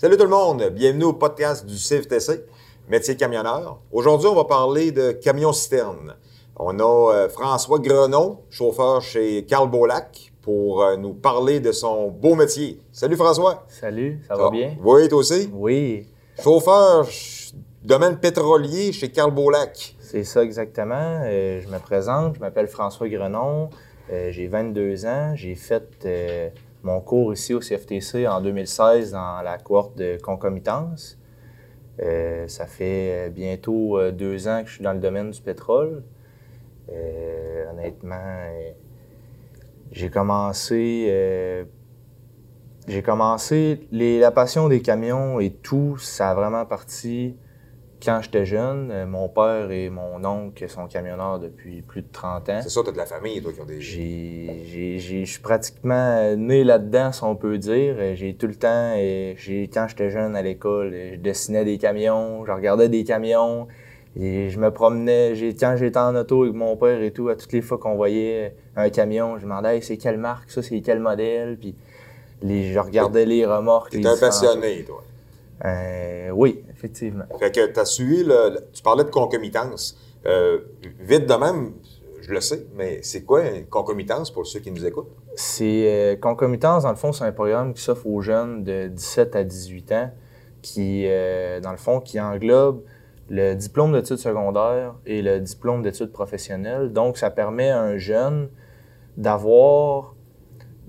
Salut tout le monde, bienvenue au podcast du CFTC, métier camionneur. Aujourd'hui, on va parler de camion-citerne. On a euh, François Grenon, chauffeur chez Carl Bolac, pour euh, nous parler de son beau métier. Salut François. Salut, ça, va bien? Oui, toi aussi? Oui. Chauffeur, ch- domaine pétrolier chez Carl Bolac. C'est ça exactement. Euh, je me présente, je m'appelle François Grenon, j'ai 22 ans, j'ai fait mon cours ici au CFTC en 2016 dans la cohorte de concomitance. Euh, ça fait bientôt euh, deux ans que je suis dans le domaine du pétrole. Euh, honnêtement, j'ai commencé, j'ai commencé la passion des camions et tout, ça a vraiment parti quand j'étais jeune. Euh, mon père et mon oncle sont camionneurs depuis plus de 30 ans. C'est ça, t'as de la famille, toi, qui ont des... J'ai, j'ai- j'ai- je suis pratiquement euh, né là-dedans, si on peut dire. Euh, J'ai tout le temps, euh, j'ai, quand j'étais jeune à l'école, euh, je dessinais des camions, je regardais des camions, et je me promenais. J'ai, quand j'étais en auto avec mon père et tout, à toutes les fois qu'on voyait un camion, je demandais Hey, c'est quelle marque, ça, c'est quel modèle, puis les, je regardais les remorques. T'es un passionné, toi. Euh, oui, effectivement. Fait que t'as suivi, le, le- tu parlais de concomitance. Euh, vite de même, je le sais, mais c'est quoi une concomitance pour ceux qui nous écoutent? C'est euh, Concomitance, dans le fond, c'est un programme qui s'offre aux jeunes de 17 à 18 ans, qui, dans le fond, qui englobe le diplôme d'études secondaires et le diplôme d'études professionnelles. Donc, ça permet à un jeune d'avoir,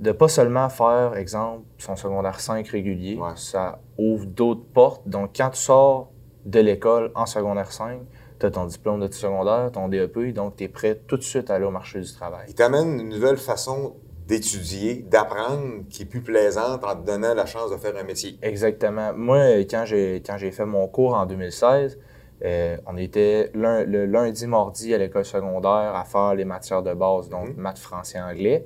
de pas seulement faire, exemple, son secondaire 5 régulier, Ouais. ça ouvre d'autres portes. Donc, quand tu sors de l'école en secondaire 5, tu as ton diplôme d'études secondaires, ton DEP, donc tu es prêt tout de suite à aller au marché du travail. Il t'amène une nouvelle façon d'étudier, d'apprendre, qui est plus plaisante en te donnant la chance de faire un métier. Exactement. Moi, quand j'ai quand j'ai fait mon cours en 2016, euh, on était le lundi, mardi à l'école secondaire à faire les matières de base, donc Mhm. maths, français, anglais.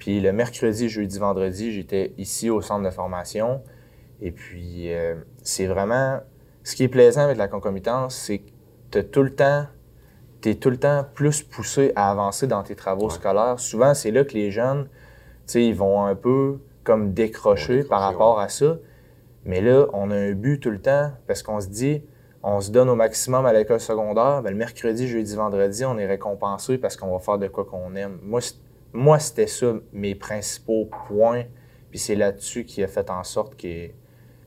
Puis le mercredi, jeudi, vendredi, j'étais ici au centre de formation. Et puis, euh, c'est vraiment... Ce qui est plaisant avec la concomitance, c'est que t'as tout le temps... Tu es tout le temps plus poussé à avancer dans tes travaux Ouais. scolaires. Souvent, c'est là que les jeunes, tu sais, ils vont un peu comme décrocher par rapport à ça. Mais là, on a un but tout le temps parce qu'on se dit, on se donne au maximum à l'école secondaire. Le mercredi, jeudi, vendredi, on est récompensé parce qu'on va faire de quoi qu'on aime. Moi, moi c'était ça mes principaux points. Puis c'est là-dessus qui a fait en sorte que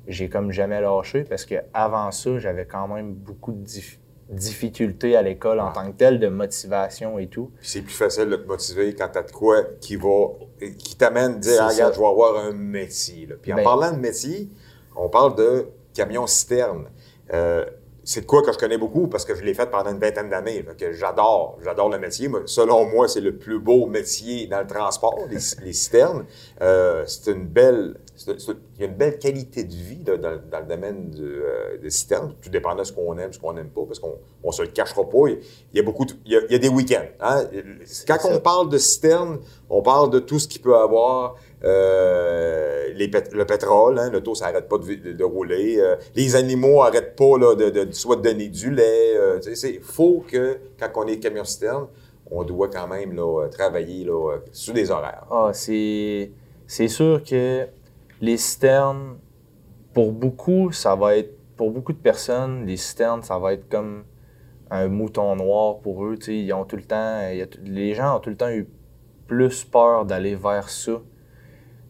j'ai comme jamais lâché parce que avant ça, j'avais quand même beaucoup de dif- difficultés à l'école en Ah. tant que telle, de motivation et tout. C'est plus facile de te motiver quand t'as de quoi qui va, qui t'amène à dire, Ah, regarde, je vais avoir un métier. là. Puis en Ben- parlant de métier, on parle de camion-citerne. Euh, c'est de quoi que je connais beaucoup parce que je l'ai fait pendant une vingtaine d'années. Que j'adore, j'adore le métier. Moi, selon moi, c'est le plus beau métier dans le transport, les, les citernes. Euh, c'est une belle, c'est- c'est- il y a une belle qualité de vie là, dans, dans le domaine euh, des citernes. Tout dépend de ce qu'on aime, ce qu'on n'aime pas, parce qu'on on se le cachera pas. Il il y a beaucoup, de- il y a, il y a des week-ends. hein. Quand ça. on parle de citernes, on parle de tout ce qui peut avoir. euh, les pét- le pétrole, hein, l'auto, ça n'arrête pas de, vi- de- de rouler. euh, les animaux n'arrêtent pas là, de, soit de donner du lait. c'est faut que, quand on est camion-citerne, on doit quand même là, travailler là, sur des horaires. Ah, c'est, c'est sûr que les citernes, pour beaucoup, ça va être, pour beaucoup de personnes, les citernes, ça va être comme un mouton noir pour eux. Ils ont tout le temps, les gens ont tout le temps eu plus peur d'aller vers ça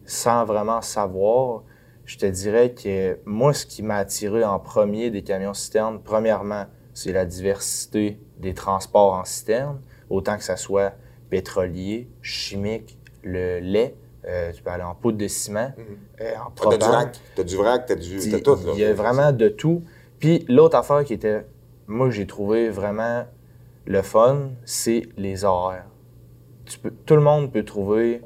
sans vraiment savoir. Je te dirais que moi, ce qui m'a attiré en premier des camions citernes, premièrement, c'est la diversité des transports en citerne, autant que ça soit pétrolier, chimique, le lait. Euh, tu peux aller en poudre de ciment, Mhm. euh, en Ah, T'as propane. du vrac, t'as du vrac, t'as du, Il tout. il y a vraiment de tout. Puis l'autre affaire qui était, moi, j'ai trouvé vraiment le fun, c'est les horaires. Tu peux, tout le monde peut trouver.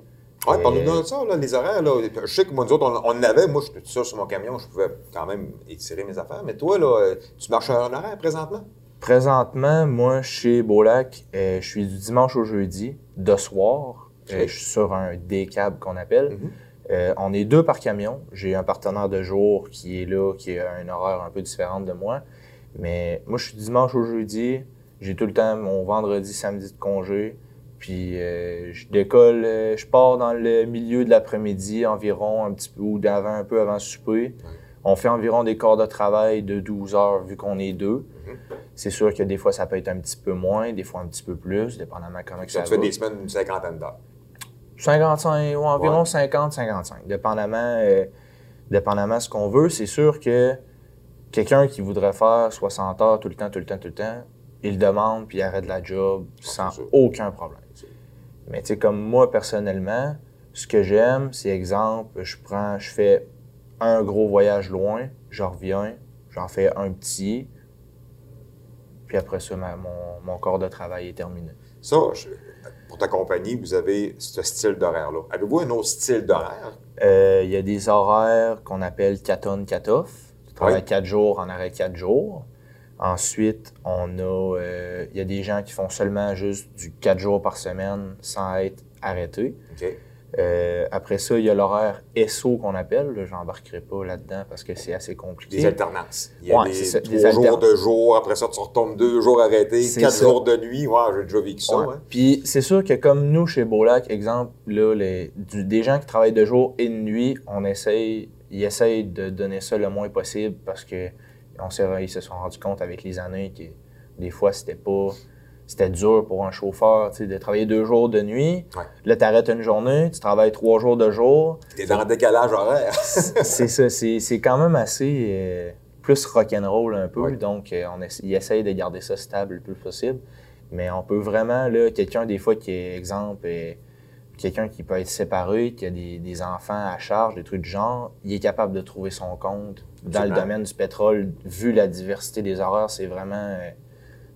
Ouais, euh, parle-nous de ça, là, les horaires. Là. Je sais que moi, nous autres, on, on en avait. Moi, j'étais tout seul sur mon camion. Je pouvais quand même étirer mes affaires. Mais toi, là, euh, tu marches à un horaire présentement? Présentement, moi, chez Beaulac, euh, je suis du dimanche au jeudi, de soir. Euh, je suis sur un D-cab qu'on appelle. Mhm. Euh, on est deux par camion. J'ai un partenaire de jour qui est là, qui a un horaire un peu différent de moi. Mais moi, je suis dimanche au jeudi. J'ai tout le temps mon vendredi, samedi de congé. Puis euh, je décolle, euh, je pars dans le milieu de l'après-midi environ, un petit peu, ou d'avant, un peu avant le souper. On fait environ des corps de travail de 12 heures vu qu'on est deux. Mhm. C'est sûr que des fois, ça peut être un petit peu moins, des fois un petit peu plus, dépendamment comment que Ça, ça tu fais va. des semaines d'une cinquantaine d'heures. 55 ou environ Ouais. 50-55, dépendamment, euh, dépendamment ce qu'on veut. C'est sûr que quelqu'un qui voudrait faire 60 heures tout le temps, tout le temps, tout le temps, il demande puis il arrête la job sans aucun problème. Mais tu sais, comme moi personnellement, ce que j'aime, c'est exemple, je prends, je fais un gros voyage loin, je reviens, j'en fais un petit, puis après ça, ma- mon, mon corps de travail est terminé. Ça, je- pour ta compagnie, vous avez ce style d'horaire-là. Avez-vous un autre style d'horaire? Euh, Il y a des horaires qu'on appelle 4 on, 4 off. Tu travailles. 4 jours, en arrêt 4 jours. Ensuite, on a, euh, il y a des gens qui font seulement juste du 4 jours par semaine sans être arrêtés. Euh, après ça, il y a l'horaire SO qu'on appelle. Là, J'embarquerai pas là-dedans parce que c'est assez compliqué. Des alternances. Il y a Ouais, c'est ça, des, des trois jours, deux jours, après ça, tu retombes deux jours arrêtés, C'est quatre ça. jours de nuit. Ouais, j'ai déjà vécu ça. Ouais. hein. Puis c'est sûr que comme nous chez Beaulac, exemple, là, les, du- des gens qui travaillent de jour et de nuit, on essaye, ils essayent de donner ça le moins possible parce que on ils se sont rendus compte avec les années que des fois c'était pas, c'était dur pour un chauffeur, tu de travailler deux jours de nuit. Ouais. Là, tu arrêtes une journée, tu travailles trois jours de jour. T'es dans le décalage horaire. c'est ça, c'est, c'est quand même assez euh, plus rock'n'roll un peu. Ouais. Donc, euh, on essa- ils essayent de garder ça stable le plus possible. Mais on peut vraiment, là, quelqu'un des fois qui est, exemple, euh, quelqu'un qui peut être séparé, qui a des, des enfants à charge, des trucs du genre, il est capable de trouver son compte dans le domaine du pétrole. Vu la diversité des horaires, c'est vraiment, euh,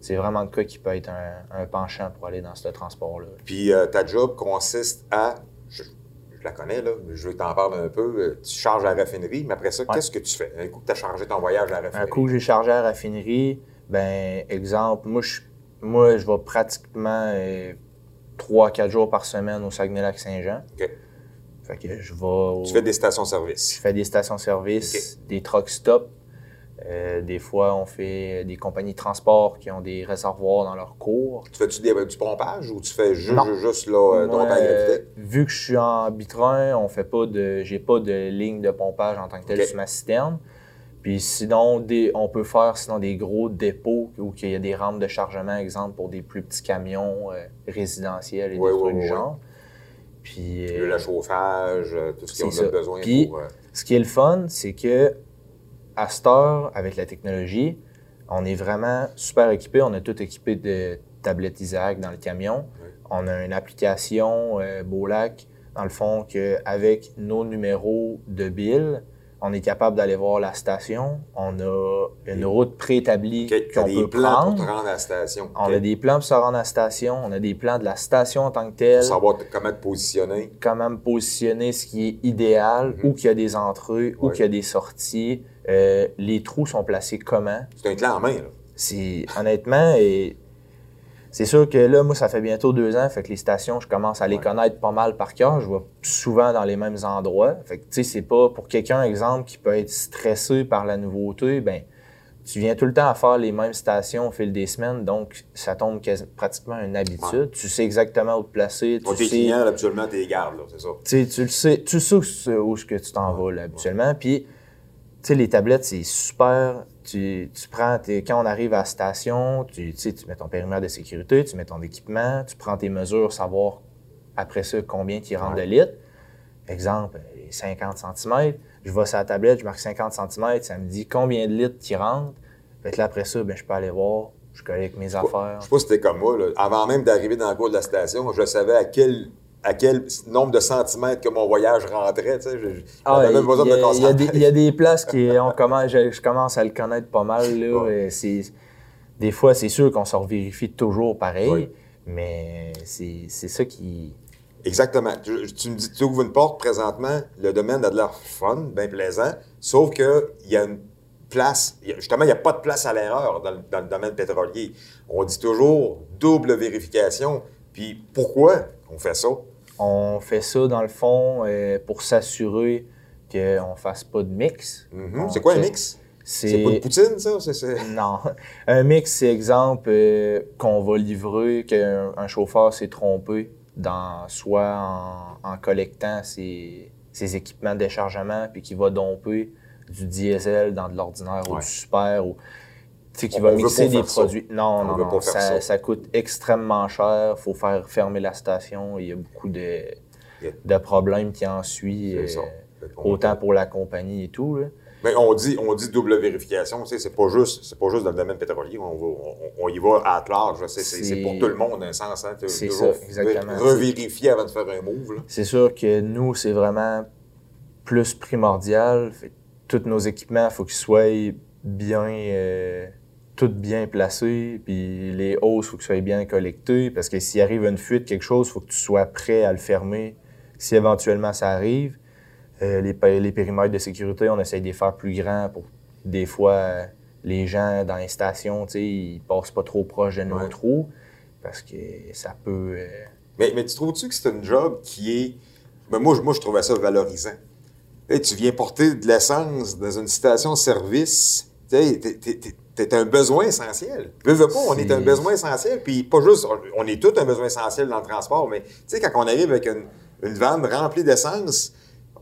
c'est vraiment le cas qui peut être un, un penchant pour aller dans ce transport-là. Puis euh, ta job consiste à. Je, je la connais, là, je veux que tu en parles un peu. Euh, Tu charges à la raffinerie, mais après ça, Ouais. qu'est-ce que tu fais? Un coup que tu as chargé ton voyage à la raffinerie. Un coup, j'ai chargé à la raffinerie. Ben, exemple, moi, je, moi, je vais pratiquement 3-4 jours par semaine au Saguenay-Lac-Saint-Jean. OK. Fait que je vais. au- Tu fais des Je stations-service. fais des stations-service, des truck stops. Euh, des fois, on fait des compagnies de transport qui ont des réservoirs dans leur cours. Tu fais-tu des- du pompage ou tu fais ju- Non. juste là, euh, Moi, euh, gravité? vu que je suis en bitrin, on fait pas de, j'ai pas de ligne de pompage en tant que tel Ok. sur ma citerne. Puis sinon, des, on peut faire sinon des gros dépôts où il y a des rampes de chargement, exemple pour des plus petits camions euh, résidentiels et des trucs ouais. genre. Puis Le, euh, le chauffage, tout ce qu'on a besoin Puis- pour. euh, ce qui est le fun, c'est que à cette heure, avec la technologie, on est vraiment super équipé. On a tout équipé de tablettes Isaac dans le camion. Oui. On a une application euh, Beaulac, dans le fond, qu'avec nos numéros de bill, on est capable d'aller voir la station. On a une route préétablie qu'on peut plans prendre. pour te rendre à la station. On a des plans pour se rendre à la station. On a des plans de la station en tant que telle Pour savoir comment te positionner. comment me positionner ce qui est idéal, Mhm. où qu'il y a des entrées, où Ouais. qu'il y a des sorties, euh, les trous sont placés comment? C'est un clan en main, là. C'est honnêtement, et c'est sûr que là, moi, ça fait bientôt deux ans, fait que les stations, je commence à les Ouais. connaître pas mal par cœur. Je vais souvent dans les mêmes endroits. Fait que, tu sais, c'est pas pour quelqu'un, exemple, qui peut être stressé par la nouveauté, ben tu viens tout le temps à faire les mêmes stations au fil des semaines, donc ça tombe pratiquement une habitude. Tu sais exactement où te placer. Tu tes sais- clients, habituellement, t'es gardes, là, c'est ça? tu sais, tu le sais, tu sais où, où que tu t'en vas là, habituellement. Puis, sais, les tablettes, c'est super. Tu, tu prends, tes- quand on arrive à la station, tu, tu mets ton périmètre de sécurité, tu mets ton équipement, tu prends tes mesures, savoir après ça combien tu rentres Ouais. de litres. Exemple, euh, 50 cm. Je vais sur la tablette, je marque 50 cm, ça me dit combien de litres qui rentrent. Fait que là, après ça, ben, je peux aller voir, je avec mes affaires. Je sais pas si c'était comme moi. là. Avant même d'arriver dans le cours de la station, je savais à quel, à quel nombre de centimètres que mon voyage rentrait. Tu sais, Ah, même besoin y, de il y a des- il y a des places qui on commence, je, je commence à le connaître pas mal. Là, des fois, c'est sûr qu'on se vérifie toujours pareil, mais c'est, ça qui. Exactement. Tu, tu me dis, tu ouvres une porte présentement, le domaine a de l'air fun, bien plaisant, sauf qu'il y a une place, justement, il n'y a pas de place à l'erreur dans, dans le domaine pétrolier. On dit toujours double vérification. Puis pourquoi on fait ça? On fait ça dans le fond euh, pour s'assurer qu'on fasse pas de mix. Mhm. C'est quoi un mix? C'est, pas une poutine, ça? Non. Un mix, c'est exemple euh, qu'on va livrer, qu'un un chauffeur s'est trompé dans soit en, en collectant ses, ses équipements de déchargement, puis qu'il va domper du diesel dans de l'ordinaire ou du super ou tu sais, qui va mixer des ça. produits. Non, On non, Ça, ça. ça coûte extrêmement cher. Il faut faire fermer la station. Il y a beaucoup de, Yeah. de problèmes qui en suivent. C'est ça. euh, autant pour la compagnie et tout. là. Mais on dit, on dit double vérification, tu sais, c'est pas juste, c'est pas juste dans le domaine pétrolier, on, va, on, on y va à large, c'est, c'est, c'est pour tout le monde, un sens, hein, C'est ça, exactement. re- Revérifier avant de faire un move, là. C'est sûr que nous, c'est vraiment plus primordial. Fait tous nos équipements, il faut qu'ils soient bien, euh, tout bien placés. Puis les hausses, il faut qu'ils soient bien collectés. Parce que s'il arrive une fuite, quelque chose, il faut que tu sois prêt à le fermer si éventuellement ça arrive. Euh, les, les périmètres de sécurité, on essaye de les faire plus grands pour des fois euh, les gens dans les stations, tu sais, ils passent pas trop proche de nos Ouais. trous parce que ça peut. euh, Mais, mais tu trouves-tu que c'est un job qui est. Ben moi, je- moi, je trouvais ça valorisant. Tu viens porter de l'essence dans une station-service. Tu sais, t'es- un besoin essentiel. Veux, veux pas, on est un besoin essentiel. Puis pas juste, on est tous un besoin essentiel dans le transport, mais tu sais, quand on arrive avec une, une vanne remplie d'essence,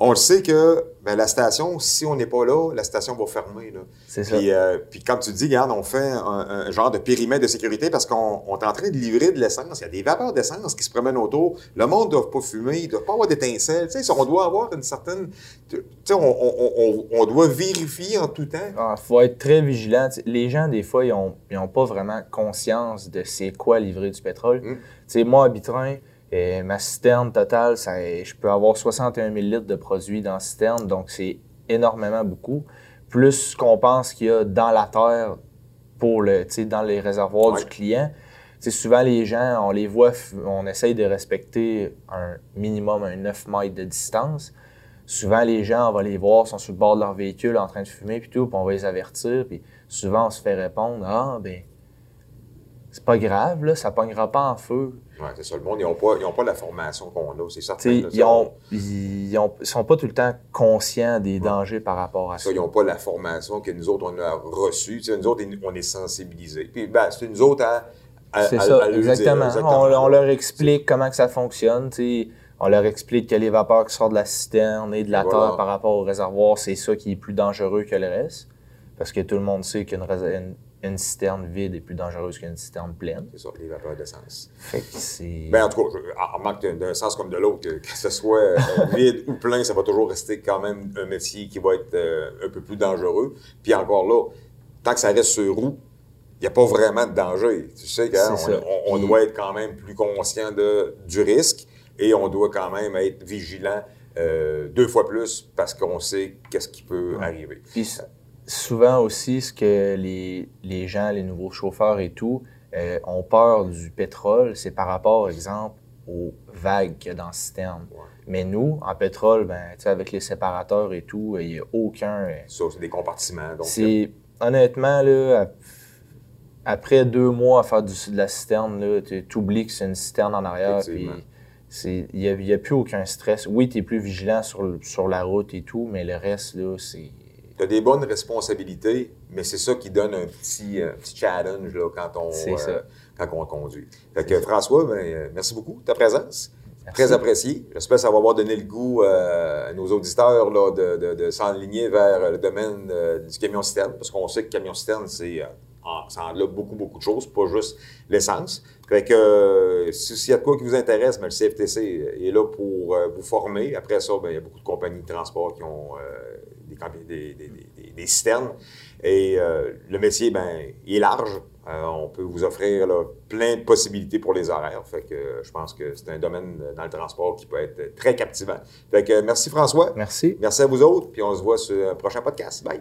on le sait que ben, la station, si on n'est pas là, la station va fermer. Là. c'est ça. Puis, euh, puis comme tu dis, regarde, on fait un, un genre de périmètre de sécurité parce qu'on on est en train de livrer de l'essence. Il y a des vapeurs d'essence qui se promènent autour. Le monde ne doit pas fumer, il ne doit pas avoir d'étincelles. Tu sais, on doit avoir une certaine... Tu sais, on, on- on- on doit vérifier en tout temps. Il faut être très vigilant. Les gens, des fois, ils n'ont ont pas vraiment conscience de c'est quoi livrer du pétrole. Mm. Tu sais, moi, à Bitrin, euh, ma citerne totale, ça, je peux avoir 61 000 litres de produits dans la citerne, donc c'est énormément beaucoup. Plus ce qu'on pense qu'il y a dans la terre pour le, dans les réservoirs Ouais. du client. Souvent, les gens, on les voit, on essaye de respecter un minimum, un 9 mètres de distance. Souvent, les gens, on va les voir, sont sur le bord de leur véhicule en train de fumer, puis tout, puis on va les avertir. Puis souvent, on se fait répondre Ah, ben, c'est pas grave, là, ça pognera pas en feu. Ouais, c'est ça. Le monde, ils n'ont pas, ils ont pas la formation qu'on a, c'est certain. Là, ils, ça, ont, ils, ont- ils sont pas tout le temps conscients des dangers par rapport à ça. Ça, ils n'ont pas la formation que nous autres, on a reçue. Nous autres, on est sensibilisés. Puis, ben, c'est nous autres à, à- C'est ça, à le dire. exactement. On, on leur explique comment que ça fonctionne. On leur explique que les vapeurs qui sortent de la citerne et de la Voilà. terre par rapport au réservoir, c'est ça qui est plus dangereux que le reste. Parce que tout le monde sait qu'une une, citerne vide est plus dangereuse qu'une citerne pleine. C'est ça, les vapeurs d'essence. Fait que c'est. Ben, en tout cas, je- manque d'un- sens comme de l'autre, que, que ce soit euh, vide ou plein, ça va toujours rester quand même un métier qui va être euh, un peu plus dangereux. Puis encore là, tant que ça reste sur roue, il n'y a pas vraiment de danger. Tu sais on, on Puis- doit être quand même plus conscient de, du risque et on doit quand même être vigilant euh, deux fois plus parce qu'on sait qu'est-ce qui peut Ouais. arriver. Puis souvent aussi, ce que les, les gens, les nouveaux chauffeurs et tout, euh, ont peur du pétrole, c'est par rapport, exemple, aux vagues qu'il y a dans le citerne. Ouais. Mais nous, en pétrole, ben, avec les séparateurs et tout, il n'y a aucun. euh, Ça, c'est des compartiments. Donc, c'est honnêtement, là, ap- après deux mois à faire du, de la citerne, tu oublies que c'est une citerne en arrière. Il n'y a, a plus aucun stress. Oui, tu es plus vigilant sur, sur la route et tout, mais le reste, là, c'est. Tu as des bonnes responsabilités, mais c'est ça qui donne un petit, euh, petit challenge là, quand, on, ça. quand on conduit. Fait que François, ben, euh, merci beaucoup de ta présence. Merci. Très apprécié. J'espère que ça va avoir donné le goût euh, à nos auditeurs là, de, de- de s'enligner vers le domaine euh, du camion-citerne, parce qu'on sait que camion-citerne, c'est, euh, en- ça englobe beaucoup, beaucoup de choses, pas juste l'essence. Fait que euh, si- s'il y a de quoi qui vous intéresse, ben, le CFTC est là pour euh, vous former. Après ça, ben, il y a beaucoup de compagnies de transport qui ont euh, des, des, citernes. Et euh, le métier, ben, il est large. Euh, on peut vous offrir là, plein de possibilités pour les horaires. Fait que euh, je pense que c'est un domaine dans le transport qui peut être très captivant. Fait que merci François. Merci. Merci à vous autres. Puis on se voit sur un prochain podcast. Bye.